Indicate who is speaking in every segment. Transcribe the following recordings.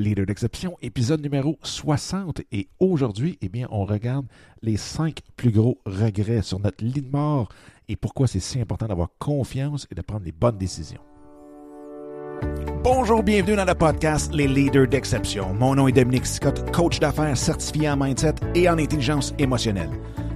Speaker 1: Leader d'exception, épisode numéro 60. Et aujourd'hui, eh bien, on regarde les cinq plus gros regrets sur notre lit de mort et pourquoi c'est si important d'avoir confiance et de prendre les bonnes décisions. Bonjour, bienvenue dans le podcast Les Leaders d'exception. Mon nom est Dominique Scott, coach d'affaires certifié en mindset et en intelligence émotionnelle.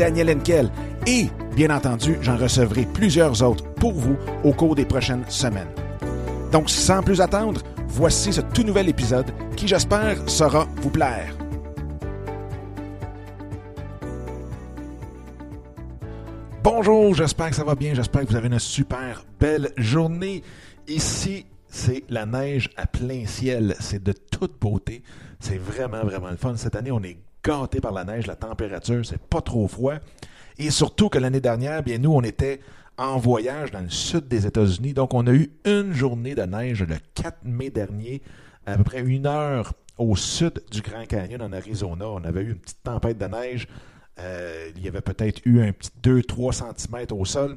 Speaker 1: Daniel Henkel et, bien entendu, j'en recevrai plusieurs autres pour vous au cours des prochaines semaines. Donc, sans plus attendre, voici ce tout nouvel épisode qui, j'espère, saura vous plaire. Bonjour, j'espère que ça va bien, j'espère que vous avez une super belle journée. Ici, c'est la neige à plein ciel, c'est de toute beauté, c'est vraiment, vraiment le fun. Cette année, on est gâté par la neige, la température, c'est pas trop froid. Et surtout que l'année dernière, bien nous, on était en voyage dans le sud des États-Unis. Donc, on a eu une journée de neige le 4 mai dernier, à peu près une heure au sud du Grand Canyon en Arizona. On avait eu une petite tempête de neige. Euh, il y avait peut-être eu un petit 2-3 cm au sol.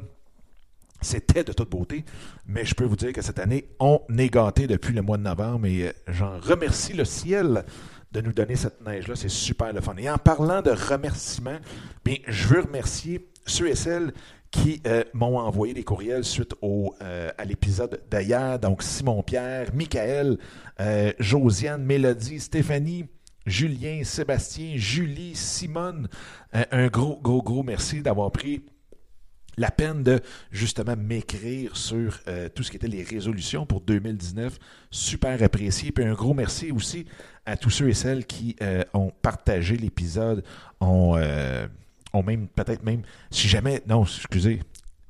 Speaker 1: C'était de toute beauté, mais je peux vous dire que cette année, on est gâté depuis le mois de novembre et euh, j'en remercie le ciel de nous donner cette neige-là. C'est super le fun. Et en parlant de remerciements, bien, je veux remercier ceux et celles qui euh, m'ont envoyé des courriels suite au, euh, à l'épisode d'hier. Donc, Simon-Pierre, Michael, euh, Josiane, Mélodie, Stéphanie, Julien, Sébastien, Julie, Simone. un gros, gros, gros merci d'avoir pris la peine de justement m'écrire sur tout ce qui était les résolutions pour 2019. Super apprécié. Puis un gros merci aussi à tous ceux et celles qui ont partagé l'épisode, ont ont même, peut-être même, si jamais, non, excusez,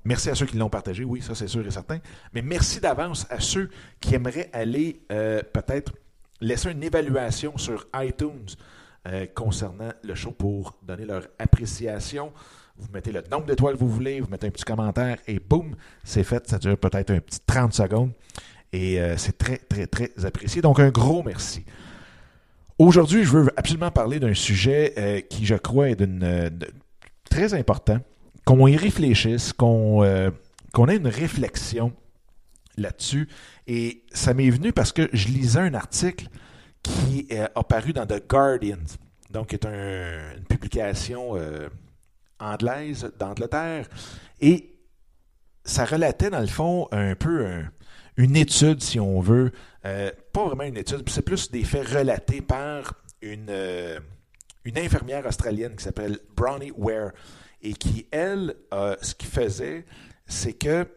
Speaker 1: merci à ceux qui l'ont partagé, oui, ça c'est sûr et certain, mais merci d'avance à ceux qui aimeraient aller euh, peut-être laisser une évaluation sur iTunes euh, concernant le show pour donner leur appréciation. Vous mettez le nombre d'étoiles que vous voulez, vous mettez un petit commentaire et boum, c'est fait. Ça dure peut-être un petit 30 secondes. Et euh, c'est très, très, très apprécié. Donc, un gros merci. Aujourd'hui, je veux absolument parler d'un sujet qui, je crois, est d'une très important qu'on y réfléchisse, qu'on euh, qu'on ait une réflexion là-dessus. Et ça m'est venu parce que je lisais un article qui est apparu dans The Guardian, donc qui est une publication euh, anglaise d'Angleterre. Et ça relatait, dans le fond, un peu une étude, si on veut. Euh, pas vraiment une étude, c'est plus des faits relatés par une, une infirmière australienne qui s'appelle Brownie Ware et qui, elle, euh, ce qu'il faisait, c'est que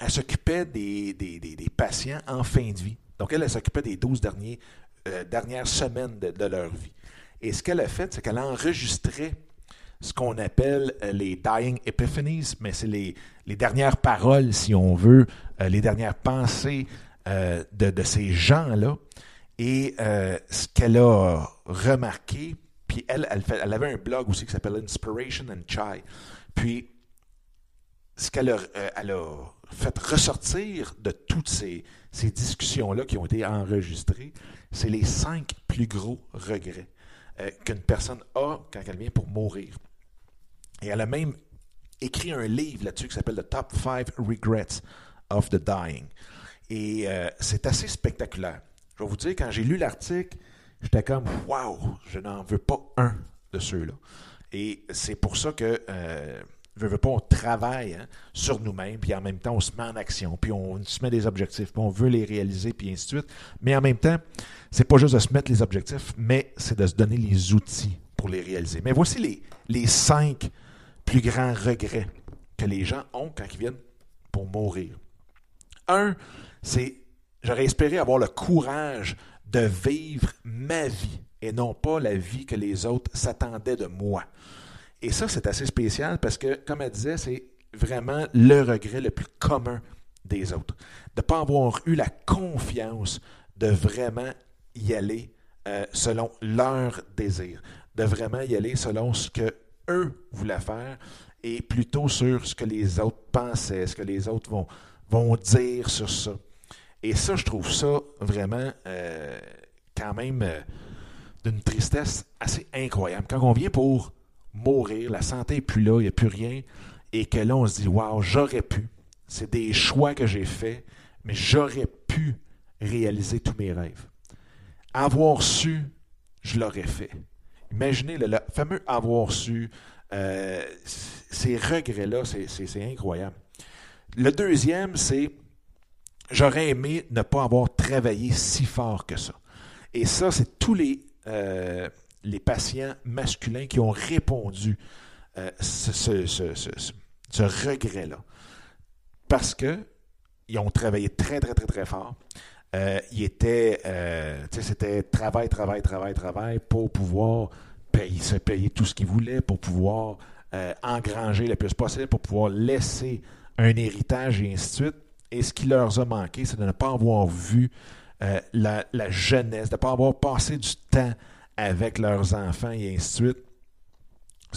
Speaker 1: elle s'occupait des, des, patients en fin de vie. Donc, elle, elle s'occupait des 12 derniers, euh, dernières semaines de, leur vie. Et ce qu'elle a fait, c'est qu'elle a enregistré ce qu'on appelle euh, les dying epiphanies, mais c'est les, les, dernières paroles, si on veut, les dernières pensées de, de, ces gens-là. Et ce qu'elle a remarqué, puis elle, elle, avait un blog aussi qui s'appelle Inspiration and Chai. Puis, ce qu'elle a, euh, elle a fait ressortir de toutes ces, ces discussions-là qui ont été enregistrées, c'est les cinq plus gros regrets euh, qu'une personne a quand elle vient pour mourir. Et elle a même écrit un livre là-dessus qui s'appelle The Top 5 Regrets of the Dying. Et euh, c'est assez spectaculaire. Je vais vous dire, quand j'ai lu l'article, j'étais comme, waouh, je n'en veux pas un de ceux-là. Et c'est pour ça que, euh, je veux pas, on travaille hein, sur nous-mêmes, puis en même temps, on se met en action, puis on se met des objectifs, puis on veut les réaliser, puis ainsi de suite. Mais en même temps, c'est pas juste de se mettre les objectifs, mais c'est de se donner les outils pour les réaliser. Mais voici les, les cinq plus grands regrets que les gens ont quand ils viennent pour mourir. Un, c'est j'aurais espéré avoir le courage de vivre ma vie et non pas la vie que les autres s'attendaient de moi. Et ça, c'est assez spécial parce que, comme elle disait, c'est vraiment le regret le plus commun des autres. De ne pas avoir eu la confiance de vraiment y aller euh, selon leur désir, de vraiment y aller selon ce que eux voulaient faire et plutôt sur ce que les autres pensaient, ce que les autres vont, dire sur ça. Et ça, je trouve ça vraiment euh, quand même euh, d'une tristesse assez incroyable. Quand on vient pour mourir, la santé n'est plus là, il n'y a plus rien, et que là, on se dit, waouh, j'aurais pu. C'est des choix que j'ai faits, mais j'aurais pu réaliser tous mes rêves. Avoir su, je l'aurais fait. Imaginez le, fameux avoir su, euh, ces regrets-là, c'est incroyable. Le deuxième, c'est j'aurais aimé ne pas avoir travaillé si fort que ça. Et ça, c'est tous les, euh, patients masculins qui ont répondu euh, ce, ce, regret-là. Parce qu'ils ont travaillé très, très, très, très fort. Euh, ils étaient, euh, c'était travail, travail, travail, travail pour pouvoir payer, se payer tout ce qu'ils voulaient, pour pouvoir engranger le plus possible, pour pouvoir laisser un héritage et ainsi de suite. Et ce qui leur a manqué, c'est de ne pas avoir vu euh, la, jeunesse, de ne pas avoir passé du temps avec leurs enfants et ainsi de suite.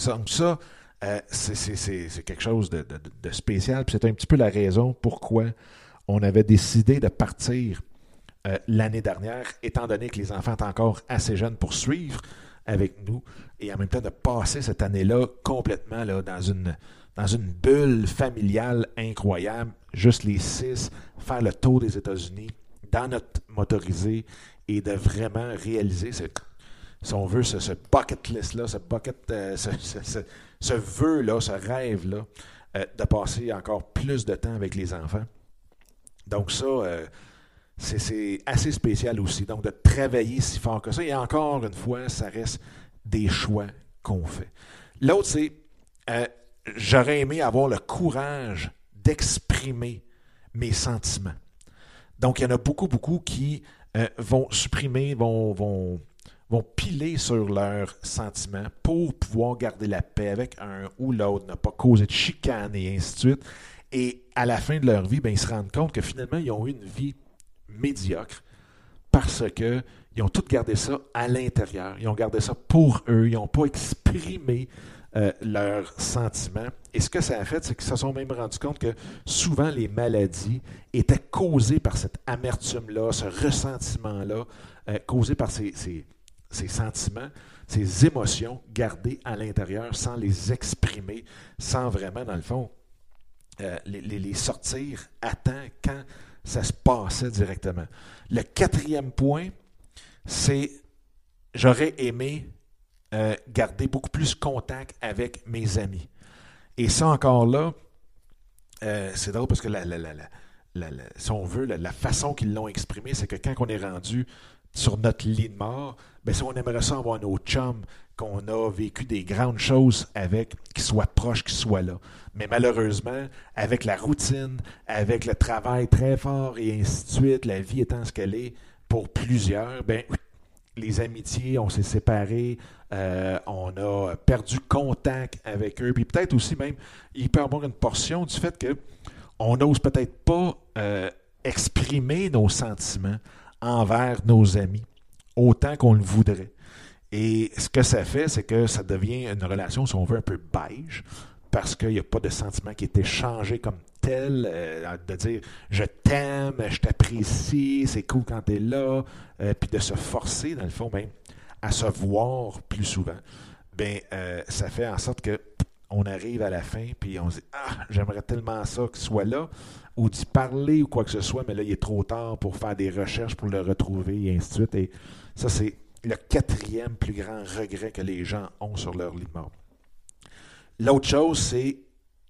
Speaker 1: Donc ça, euh, c'est quelque chose de, spécial. Puis c'est un petit peu la raison pourquoi on avait décidé de partir euh, l'année dernière, étant donné que les enfants étaient encore assez jeunes pour suivre avec nous, et en même temps de passer cette année-là complètement là, dans une dans une bulle familiale incroyable, juste les six, faire le tour des États-Unis dans notre motorisé et de vraiment réaliser ce, si on veut, ce, bucket list-là, ce bucket, euh, ce, vœu-là, ce rêve-là, euh, de passer encore plus de temps avec les enfants. Donc ça, c'est assez spécial aussi. Donc de travailler si fort que ça. Et encore une fois, ça reste des choix qu'on fait. L'autre, c'est j'aurais aimé avoir le courage d'exprimer mes sentiments. Donc, il y en a beaucoup, beaucoup qui euh, vont supprimer, vont, vont, vont piler sur leurs sentiments pour pouvoir garder la paix avec un ou l'autre, ne pas causer de chicane et ainsi de suite. Et à la fin de leur vie, ben, ils se rendent compte que finalement, ils ont eu une vie médiocre parce qu'ils ont tout gardé ça à l'intérieur. Ils ont gardé ça pour eux. Ils n'ont pas exprimé euh, leurs sentiments. Et ce que ça a fait, c'est qu'ils se sont même rendus compte que souvent les maladies étaient causées par cette amertume-là, ce ressentiment-là, euh, causé par ces, sentiments, ces émotions gardées à l'intérieur sans les exprimer, sans vraiment, dans le fond, euh, les, les, sortir à temps quand ça se passait directement. Le quatrième point, c'est j'aurais aimé euh, garder beaucoup plus contact avec mes amis. Et ça encore là, euh, c'est drôle parce que la, si on veut, la, façon qu'ils l'ont exprimé, c'est que quand on est rendu sur notre lit de mort, ben, si on aimerait ça avoir nos chums qu'on a vécu des grandes choses avec, qui soient proches, qui soient là. Mais malheureusement, avec la routine, avec le travail très fort et ainsi de suite, la vie étant ce qu'elle est pour plusieurs, ben, les amitiés, on s'est séparés, euh, on a perdu contact avec eux, puis peut-être aussi même, il peut y avoir une portion du fait que on n'ose peut-être pas euh, exprimer nos sentiments envers nos amis autant qu'on le voudrait. Et ce que ça fait, c'est que ça devient une relation, si on veut, un peu beige, parce qu'il n'y a pas de sentiment qui est échangé comme tel, euh, de dire je t'aime, je t'apprécie, c'est cool quand tu es là, euh, puis de se forcer, dans le fond, ben, à se voir plus souvent, ben, euh, ça fait en sorte que on arrive à la fin, puis on se dit Ah, j'aimerais tellement ça qu'il soit là, ou d'y parler ou quoi que ce soit, mais là, il est trop tard pour faire des recherches pour le retrouver, et ainsi de suite. Et ça, c'est le quatrième plus grand regret que les gens ont sur leur lit de mort. L'autre chose, c'est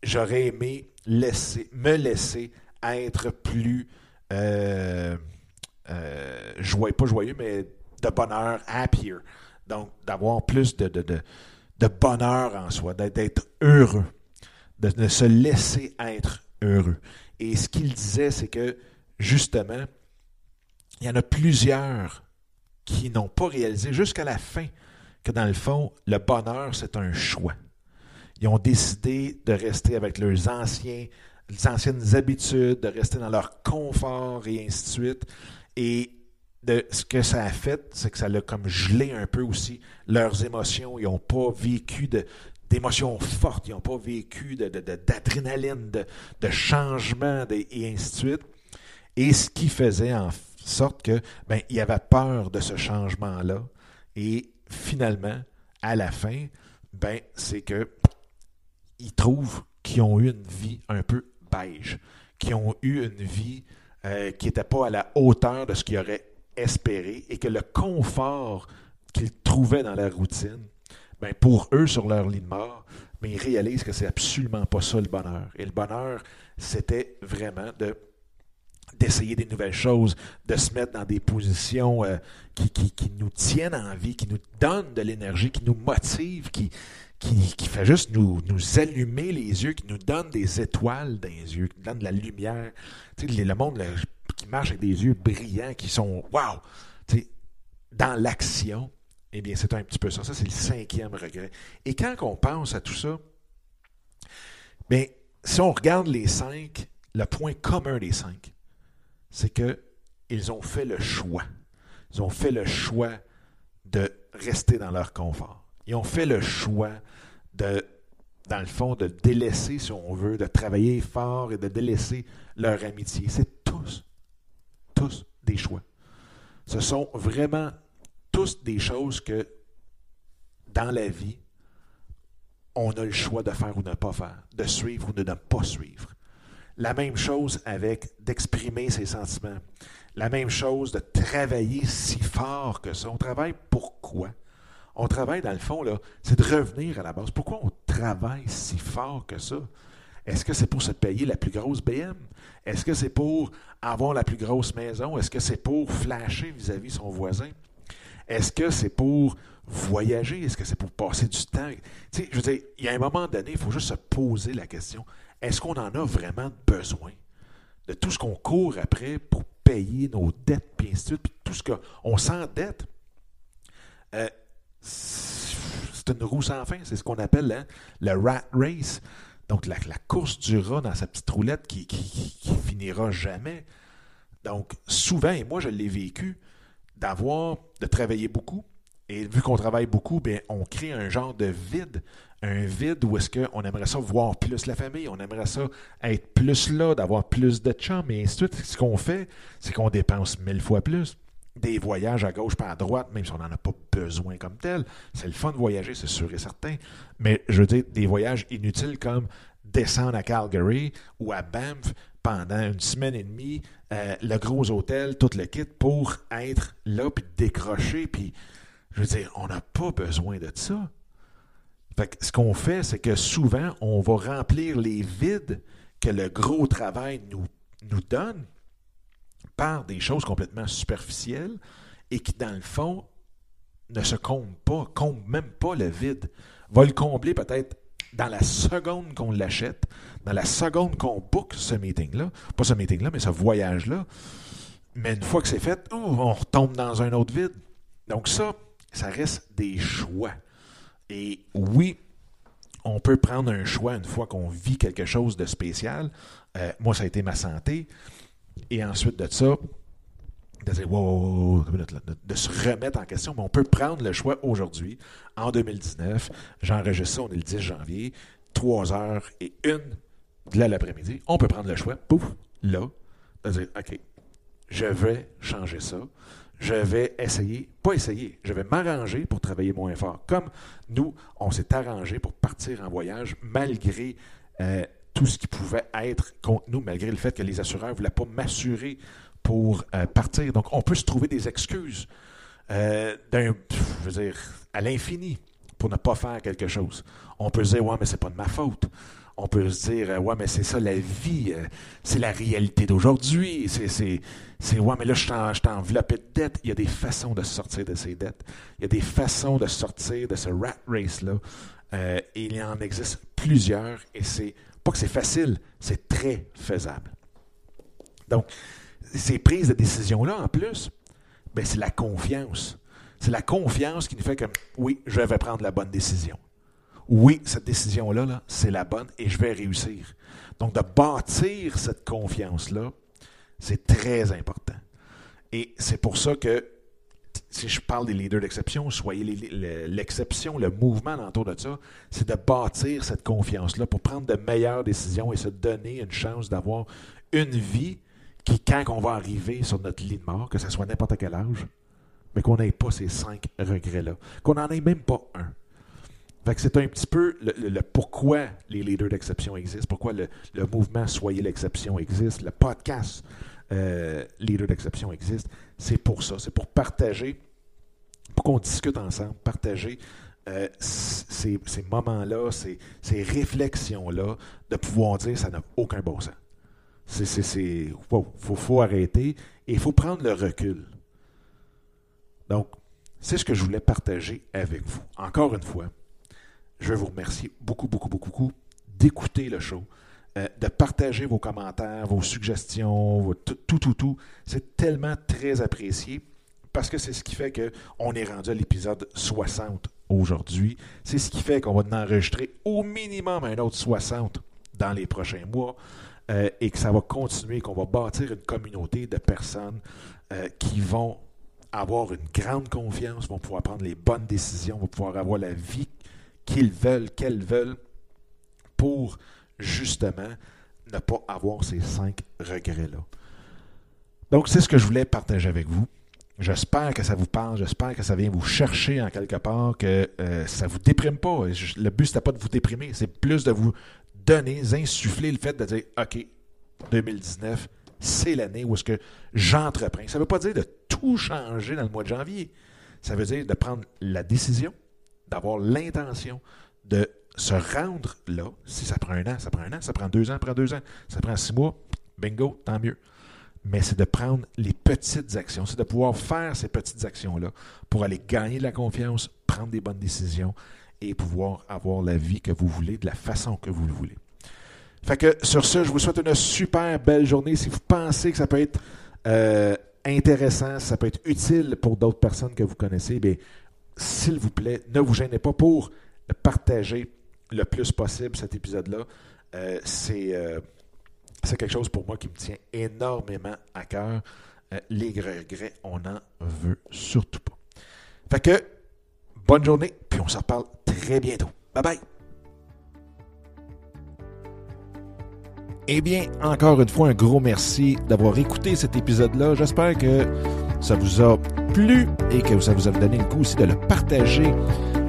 Speaker 1: j'aurais aimé laisser, me laisser être plus euh, euh, joyeux, pas joyeux, mais de bonheur, happier. Donc, d'avoir plus de, bonheur en soi, d'être heureux, de, se laisser être heureux. Et ce qu'il disait, c'est que, justement, il y en a plusieurs qui n'ont pas réalisé jusqu'à la fin que, dans le fond, le bonheur, c'est un choix. Ils ont décidé de rester avec leurs anciens, anciennes habitudes, de rester dans leur confort et ainsi de suite. Et de ce que ça a fait, c'est que ça l'a comme gelé un peu aussi leurs émotions. Ils n'ont pas vécu d'émotions fortes, ils n'ont pas vécu de, d'adrénaline, de, de, changement et ainsi de suite. Et ce qui faisait en sorte que ben, il avait peur de ce changement-là. Et finalement, à la fin, ben, c'est que ils trouvent qu'ils ont eu une vie un peu beige, qui ont eu une vie euh, qui n'était pas à la hauteur de ce qu'ils auraient espéré et que le confort qu'ils trouvaient dans leur routine, ben pour eux, sur leur lit de mort, mais ben, ils réalisent que c'est absolument pas ça le bonheur. Et le bonheur, c'était vraiment de d'essayer des nouvelles choses, de se mettre dans des positions euh, qui, qui, nous tiennent en vie, qui nous donnent de l'énergie, qui nous motivent, qui, qui, qui, fait juste nous, nous allumer les yeux, qui nous donne des étoiles dans les yeux, qui nous donne de la lumière. Tu sais, le monde qui marche avec des yeux brillants, qui sont wow! Dans l'action, eh bien, c'est un petit peu ça. Ça, c'est le cinquième regret. Et quand on pense à tout ça, bien, si on regarde les cinq, le point commun des cinq, c'est qu'ils ont fait le choix. Ils ont fait le choix de rester dans leur confort. Ils ont fait le choix de, dans le fond, de délaisser, si on veut, de travailler fort et de délaisser leur amitié. C'est des choix. Ce sont vraiment tous des choses que, dans la vie, on a le choix de faire ou de ne pas faire, de suivre ou de ne pas suivre. La même chose avec d'exprimer ses sentiments. La même chose de travailler si fort que ça. On travaille pourquoi? On travaille dans le fond, c'est de revenir à la base. Pourquoi on travaille si fort que ça? Est-ce que c'est pour se payer la plus grosse BM? Est-ce que c'est pour avoir la plus grosse maison? Est-ce que c'est pour flasher vis-à-vis -vis son voisin? Est-ce que c'est pour voyager? Est-ce que c'est pour passer du temps? Tu sais, je veux dire, il y a un moment donné, il faut juste se poser la question est-ce qu'on en a vraiment besoin de tout ce qu'on court après pour payer nos dettes, puis ainsi de suite, puis tout ce qu'on s'endette? Euh, c'est une roue sans fin, c'est ce qu'on appelle hein, le rat race. Donc, la, course du dans sa petite roulette qui, finira jamais. Donc, souvent, et moi je l'ai vécu, d'avoir, de travailler beaucoup. Et vu qu'on travaille beaucoup, bien, on crée un genre de vide. Un vide où est-ce qu'on aimerait ça voir plus la famille, on aimerait ça être plus là, d'avoir plus de chums, et ainsi. Ce qu'on fait, c'est qu'on dépense mille fois plus. Des voyages à gauche pas à droite, même si on n'en a pas besoin comme tel. C'est le fun de voyager, c'est sûr et certain. Mais je veux dire, des voyages inutiles comme descendre à Calgary ou à Banff pendant une semaine et demie, euh, le gros hôtel, tout le kit pour être là, puis décrocher, puis je veux dire, on n'a pas besoin de ça. Fait ce qu'on fait, c'est que souvent, on va remplir les vides que le gros travail nous, nous donne par des choses complètement superficielles et qui, dans le fond, ne se comblent pas, comblent même pas le vide. Va le combler peut-être dans la seconde qu'on l'achète, dans la seconde qu'on book ce meeting-là, pas ce meeting-là, mais ce voyage-là, mais une fois que c'est fait, on retombe dans un autre vide. Donc ça, ça reste des choix. Et oui, on peut prendre un choix une fois qu'on vit quelque chose de spécial. Euh, moi, ça a été ma santé. Et ensuite de ça, de dire, wow, de, se remettre en question, mais on peut prendre le choix aujourd'hui, en 2019. J'enregistre ça, on est le 10 janvier, 3 heures et une de l'après-midi. On peut prendre le choix, pouf, là, de dire, OK, je vais changer ça. Je vais essayer, pas essayer, je vais m'arranger pour travailler moins fort. Comme nous, on s'est arrangé pour partir en voyage malgré euh, tout ce qui pouvait être contre nous, malgré le fait que les assureurs ne voulaient pas m'assurer pour euh, partir. Donc, on peut se trouver des excuses euh, d'un, je veux dire, à l'infini pour ne pas faire quelque chose. On peut se dire, ouais, mais c'est pas de ma faute. On peut se dire, euh, ouais, mais c'est ça la vie, c'est la réalité d'aujourd'hui. C'est, c'est, ouais, mais là, je suis enveloppé de dettes. Il y a des façons de sortir de ces dettes. Il y a des façons de sortir de ce rat race-là. et il y en existe plusieurs. Et c'est pas que c'est facile, c'est très faisable. Donc, ces prises de décision-là, en plus, ben, c'est la confiance. C'est la confiance qui nous fait que, oui, je vais prendre la bonne décision. Oui, cette décision-là, -là, c'est la bonne et je vais réussir. Donc, de bâtir cette confiance-là, c'est très important. Et c'est pour ça que si je parle des leaders d'exception, soyez l'exception, le mouvement autour de ça, c'est de bâtir cette confiance-là pour prendre de meilleures décisions et se donner une chance d'avoir une vie qui, quand on va arriver sur notre lit de mort, que ce soit n'importe quel âge, mais qu'on n'ait pas ces cinq regrets-là, qu'on n'en ait même pas un. Fait que c'est un petit peu le, pourquoi les leaders d'exception existent, pourquoi le, mouvement Soyez l'exception existe, le podcast euh, Leader d'exception existe. C'est pour ça, c'est pour partager, pour qu'on discute ensemble, partager euh, ces, moments-là, ces, réflexions-là, de pouvoir dire ça n'a aucun bon sens. C'est, wow, faut, faut arrêter et il faut prendre le recul. Donc, c'est ce que je voulais partager avec vous. Encore une fois, je veux vous remercier beaucoup, beaucoup, beaucoup, beaucoup d'écouter le show, euh, de partager vos commentaires, vos suggestions, tout, tout, tout. C'est tellement très apprécié parce que c'est ce qui fait qu'on est rendu à l'épisode 60 aujourd'hui. C'est ce qui fait qu'on va en enregistrer au minimum un autre 60 dans les prochains mois. Euh, et que ça va continuer, qu'on va bâtir une communauté de personnes euh, qui vont avoir une grande confiance, vont pouvoir prendre les bonnes décisions, vont pouvoir avoir la vie qu'ils veulent, qu'elles veulent, pour justement ne pas avoir ces cinq regrets-là. Donc, c'est ce que je voulais partager avec vous. J'espère que ça vous parle, j'espère que ça vient vous chercher en quelque part, que euh, ça ne vous déprime pas. Le but, ce pas de vous déprimer, c'est plus de vous donner, insuffler le fait de dire OK, 2019, c'est l'année où est-ce que j'entreprends. Ça ne veut pas dire de tout changer dans le mois de janvier. Ça veut dire de prendre la décision, d'avoir l'intention de se rendre là. Si ça prend un an, ça prend un an. Ça prend deux ans, ça prend deux ans. Ça prend six mois, bingo, tant mieux. Mais c'est de prendre les petites actions. C'est de pouvoir faire ces petites actions-là pour aller gagner de la confiance, prendre des bonnes décisions et pouvoir avoir la vie que vous voulez de la façon que vous le voulez. Fait que sur ce, je vous souhaite une super belle journée. Si vous pensez que ça peut être euh, intéressant, ça peut être utile pour d'autres personnes que vous connaissez, bien, s'il vous plaît, ne vous gênez pas pour partager le plus possible cet épisode-là. Euh, euh, c'est quelque chose pour moi qui me tient énormément à cœur. les regrets, on n'en veut surtout pas. Fait que, bonne journée, puis on se reparle très bientôt. Bye bye! Eh bien, encore une fois, un gros merci d'avoir écouté cet épisode-là. J'espère que ça vous a plu et que ça vous a donné le coup aussi de le partager